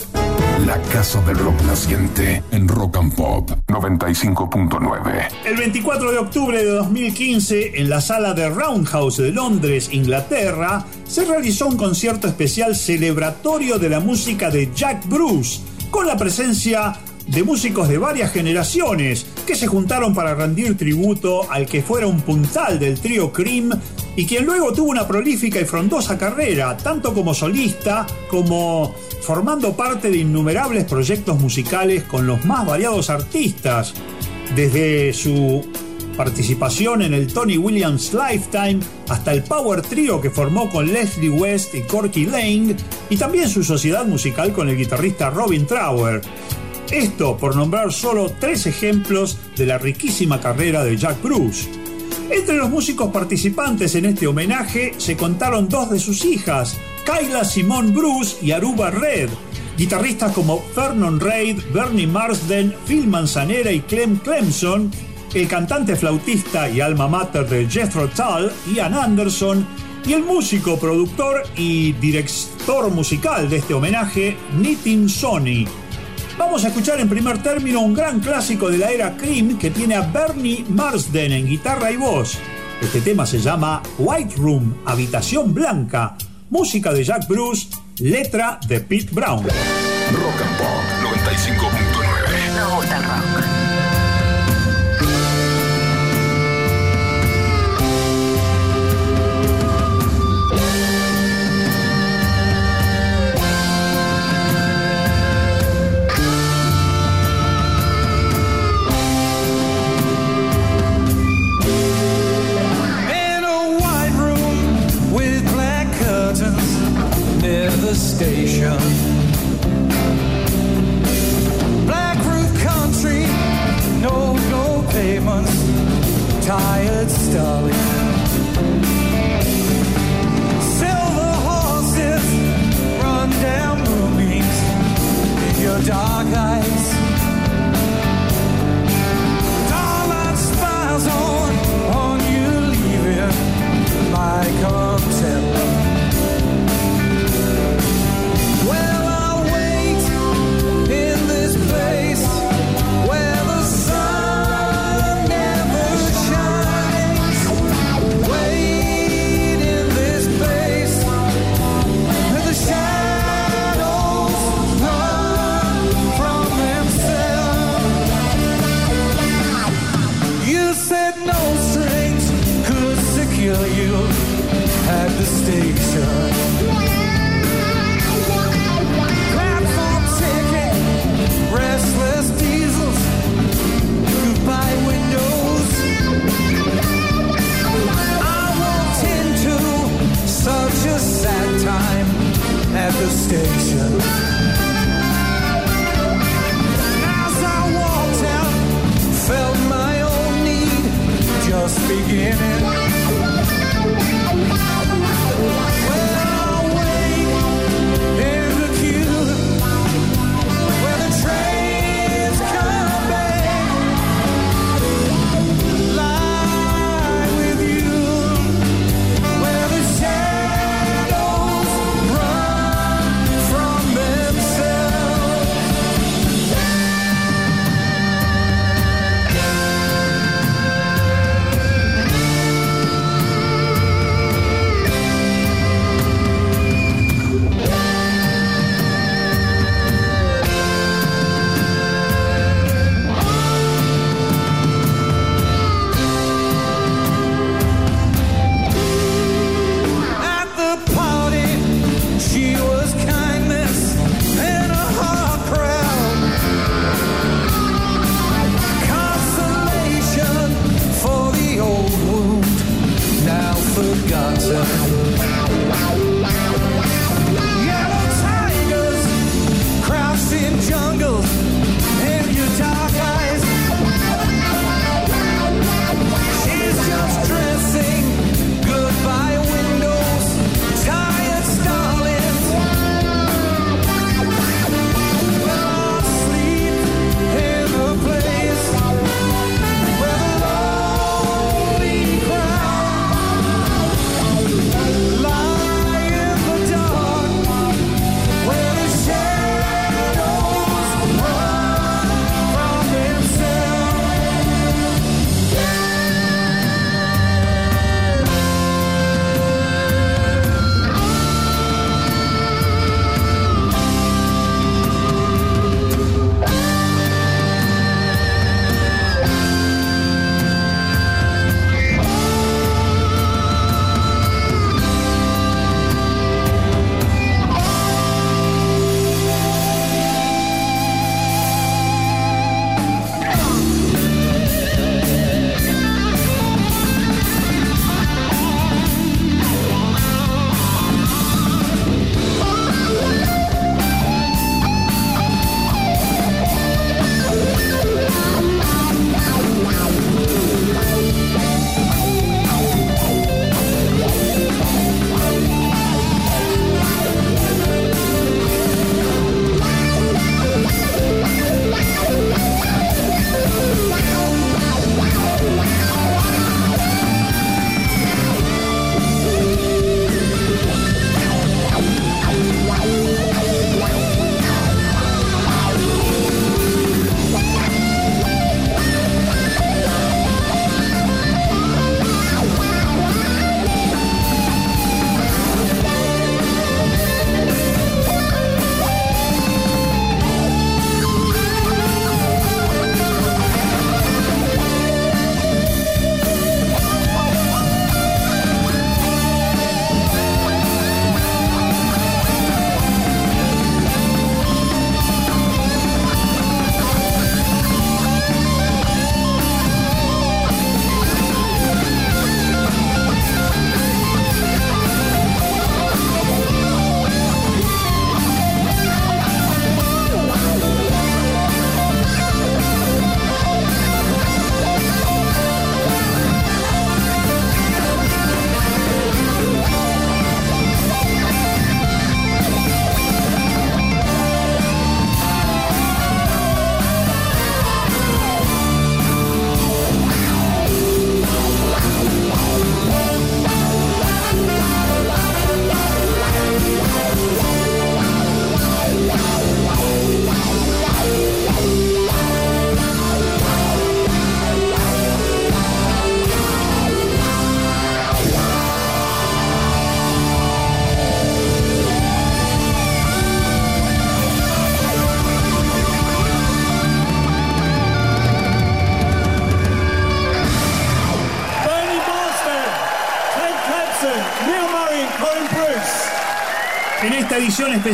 La Casa del Rock Naciente en Rock and Pop 95.9. El 24 de octubre de 2015, en la sala de Roundhouse de Londres, Inglaterra, se realizó un concierto especial celebratorio de la música de Jack Bruce, con la presencia de músicos de varias generaciones que se juntaron para rendir tributo al que fuera un puntal del trío Cream y quien luego tuvo una prolífica y frondosa carrera, tanto como solista como formando parte de innumerables proyectos musicales con los más variados artistas, desde su participación en el Tony Williams Lifetime hasta el Power Trio que formó con Leslie West y Corky Lane y también su sociedad musical con el guitarrista Robin Trower. Esto por nombrar solo tres ejemplos de la riquísima carrera de Jack Bruce. Entre los músicos participantes en este homenaje se contaron dos de sus hijas, Kyla Simone Bruce y Aruba Red, guitarristas como Vernon Reid, Bernie Marsden, Phil Manzanera y Clem Clemson, el cantante flautista y alma mater de Jethro Tull, Ian Anderson, y el músico, productor y director musical de este homenaje, Nitin Sony. Vamos a escuchar en primer término un gran clásico de la era Cream que tiene a Bernie Marsden en guitarra y voz. Este tema se llama White Room, Habitación Blanca, música de Jack Bruce, letra de Pete Brown. Rock and Pop 95.9. tired starling. Silver horses run down moonbeams in your dark eyes.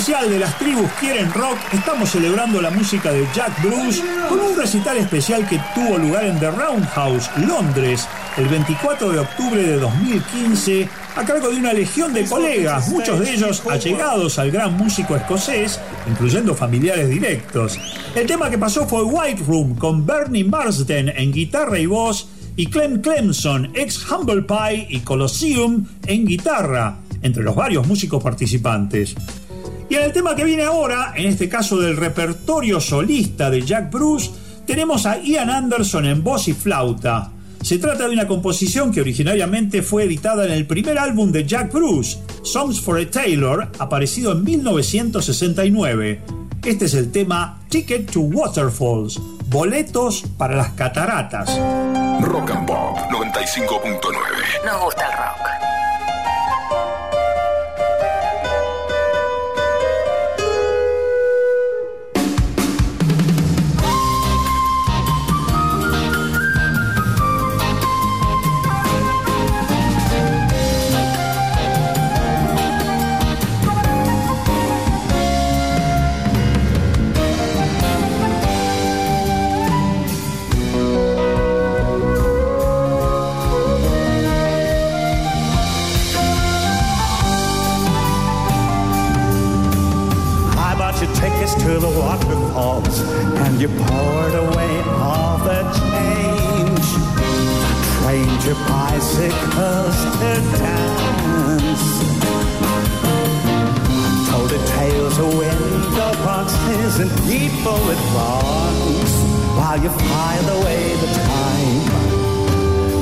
De Las Tribus Quieren Rock, estamos celebrando la música de Jack Bruce con un recital especial que tuvo lugar en The Roundhouse, Londres, el 24 de octubre de 2015, a cargo de una legión de colegas, muchos de ellos allegados al gran músico escocés, incluyendo familiares directos. El tema que pasó fue White Room, con Bernie Marsden en guitarra y voz, y Clem Clemson, ex Humble Pie y Colosseum, en guitarra entre los varios músicos participantes. Y en el tema que viene ahora, en este caso del repertorio solista de Jack Bruce, tenemos a Ian Anderson en voz y flauta. Se trata de una composición que originariamente fue editada en el primer álbum de Jack Bruce, Songs for a Tailor, aparecido en 1969. Este es el tema Ticket to Waterfalls, boletos para las cataratas. Rock and Pop 95.9. Nos gusta el rock. And you poured away all the change. Trained your bicycles to dance. Told the tales of window boxes and people with wrongs, while you filed away the time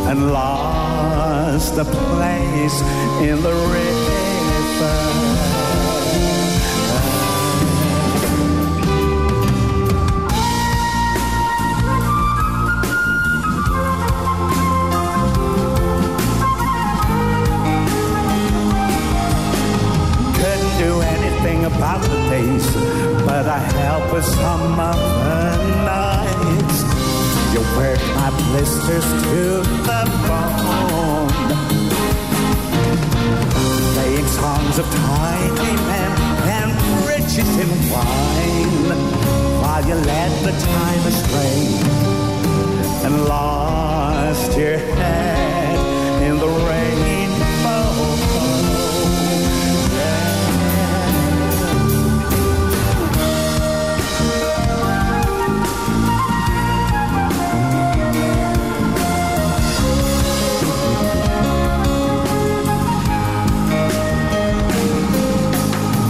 and lost the place in the river. Days, but I help with some of the nights. You work my blisters to the bone, playing songs of tiny men and riches in wine, while you led the time astray and lost your head in the rainbow.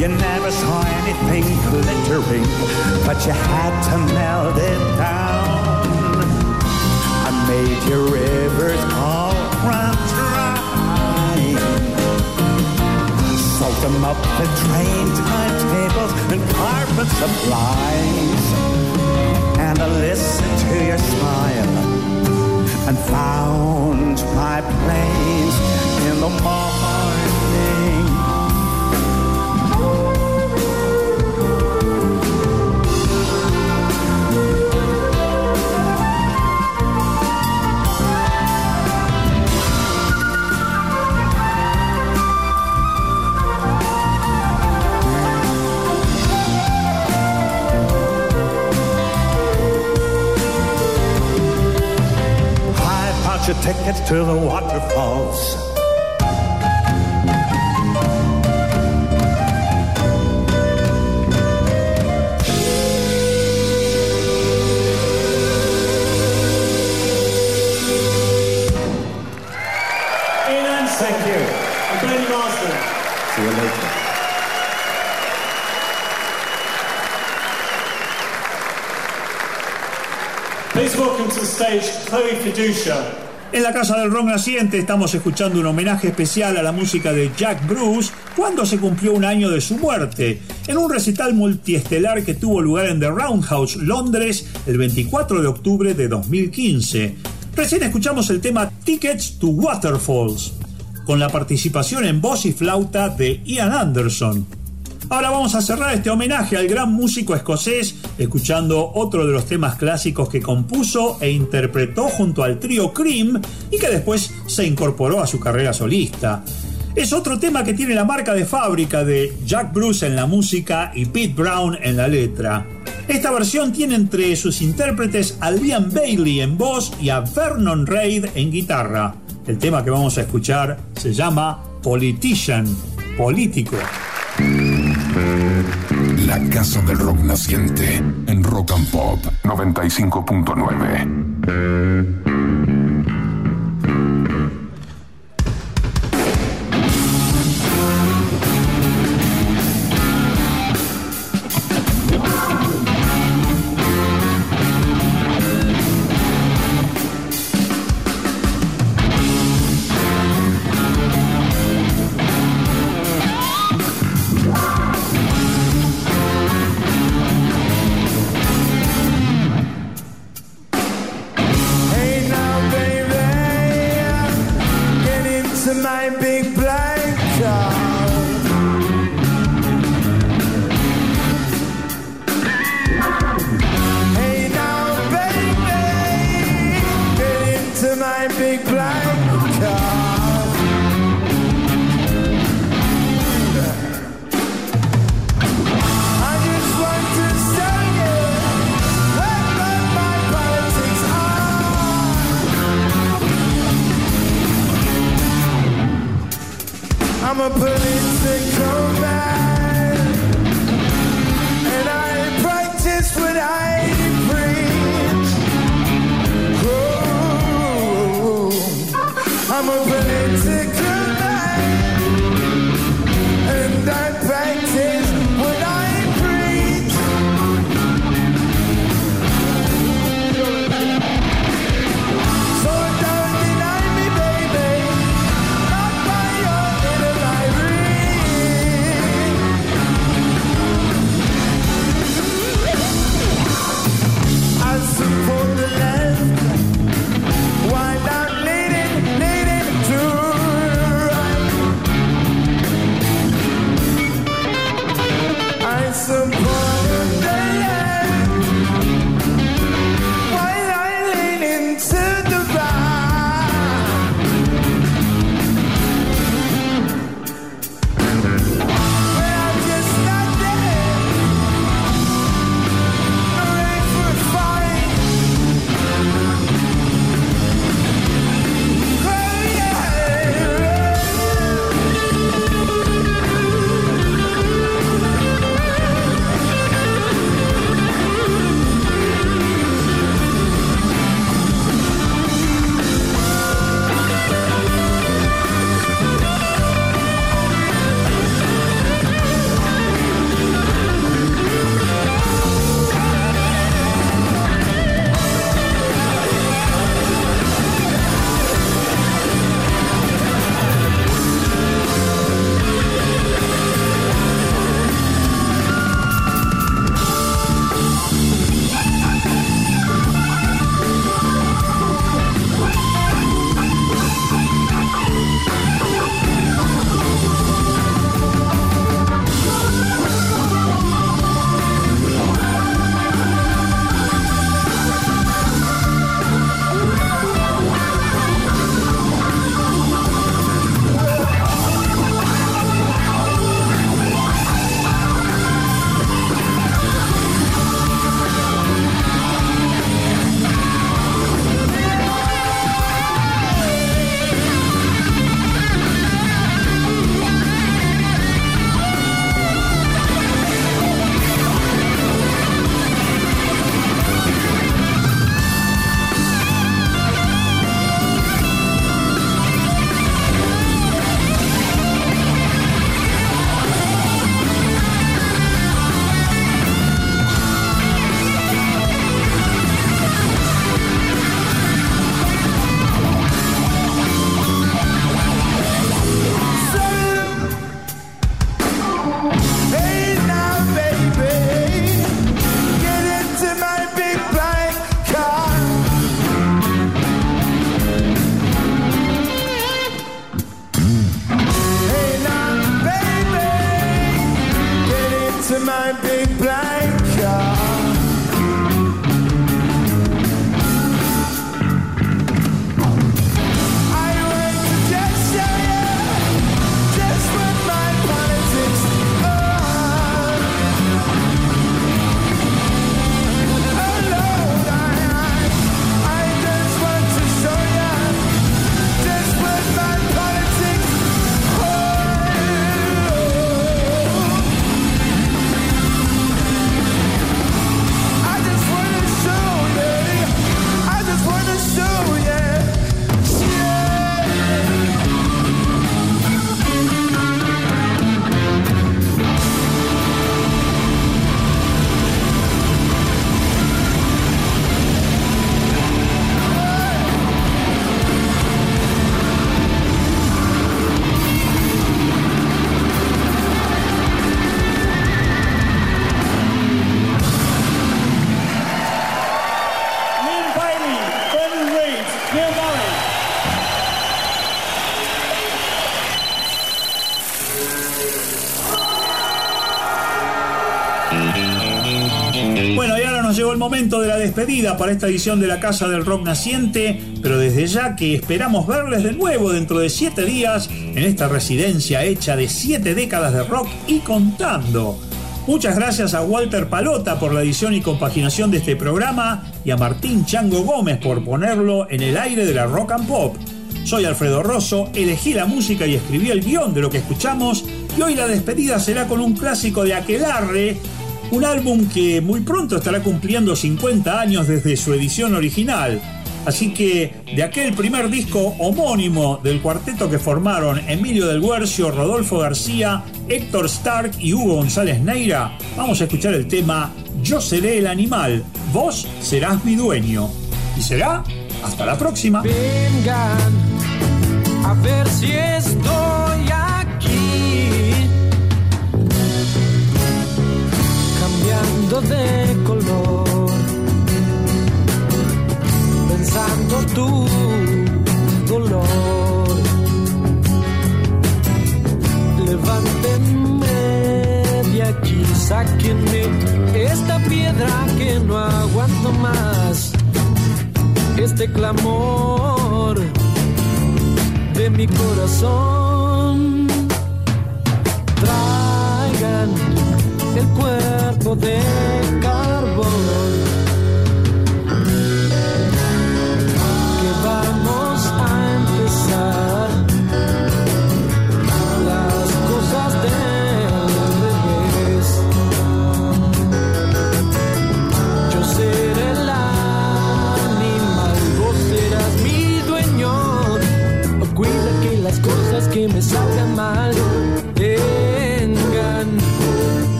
You never saw anything glittering, but you had to melt it down. I made your rivers all run dry. Sold them up the train timetables and carpet supplies. And I listened to your smile and found my place in the morning. You tickets to the waterfalls. Ian, thank you. And Bernie Marsden. See you later. Please welcome to the stage Chloe Fiducia. En la Casa del Rock Naciente estamos escuchando un homenaje especial a la música de Jack Bruce cuando se cumplió un año de su muerte, en un recital multiestelar que tuvo lugar en The Roundhouse, Londres, el 24 de octubre de 2015. Recién escuchamos el tema Tickets to Waterfalls, con la participación en voz y flauta de Ian Anderson. Ahora vamos a cerrar este homenaje al gran músico escocés escuchando otro de los temas clásicos que compuso e interpretó junto al trío Cream y que después se incorporó a su carrera solista. Es otro tema que tiene la marca de fábrica de Jack Bruce en la música y Pete Brown en la letra. Esta versión tiene entre sus intérpretes a Liam Bailey en voz y a Vernon Reid en guitarra. El tema que vamos a escuchar se llama Politician, político. La Casa del Rock Naciente en Rock and Pop 95.9. para esta edición de la Casa del Rock Naciente, pero desde ya que esperamos verles de nuevo dentro de siete días en esta residencia hecha de siete décadas de rock y contando. Muchas gracias a Walter Palota por la edición y compaginación de este programa y a Martín Chango Gómez por ponerlo en el aire de la rock and pop. Soy Alfredo Rosso, elegí la música y escribí el guion de lo que escuchamos y hoy la despedida será con un clásico de Aquelarre, un álbum que muy pronto estará cumpliendo 50 años desde su edición original. Así que de aquel primer disco homónimo del cuarteto que formaron Emilio del Guercio, Rodolfo García, Héctor Stark y Hugo González Neira, vamos a escuchar el tema Yo seré el animal, vos serás mi dueño. Y será hasta la próxima. Vengan a ver si estoy de color. Pensando tu dolor. Levántenme de aquí, sáquenme esta piedra que no aguanto más este clamor de mi corazón. El cuerpo de carbón.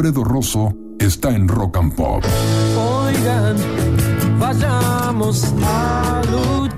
Alfredo Rosso está en Rock and Pop. Oigan, vayamos a luchar.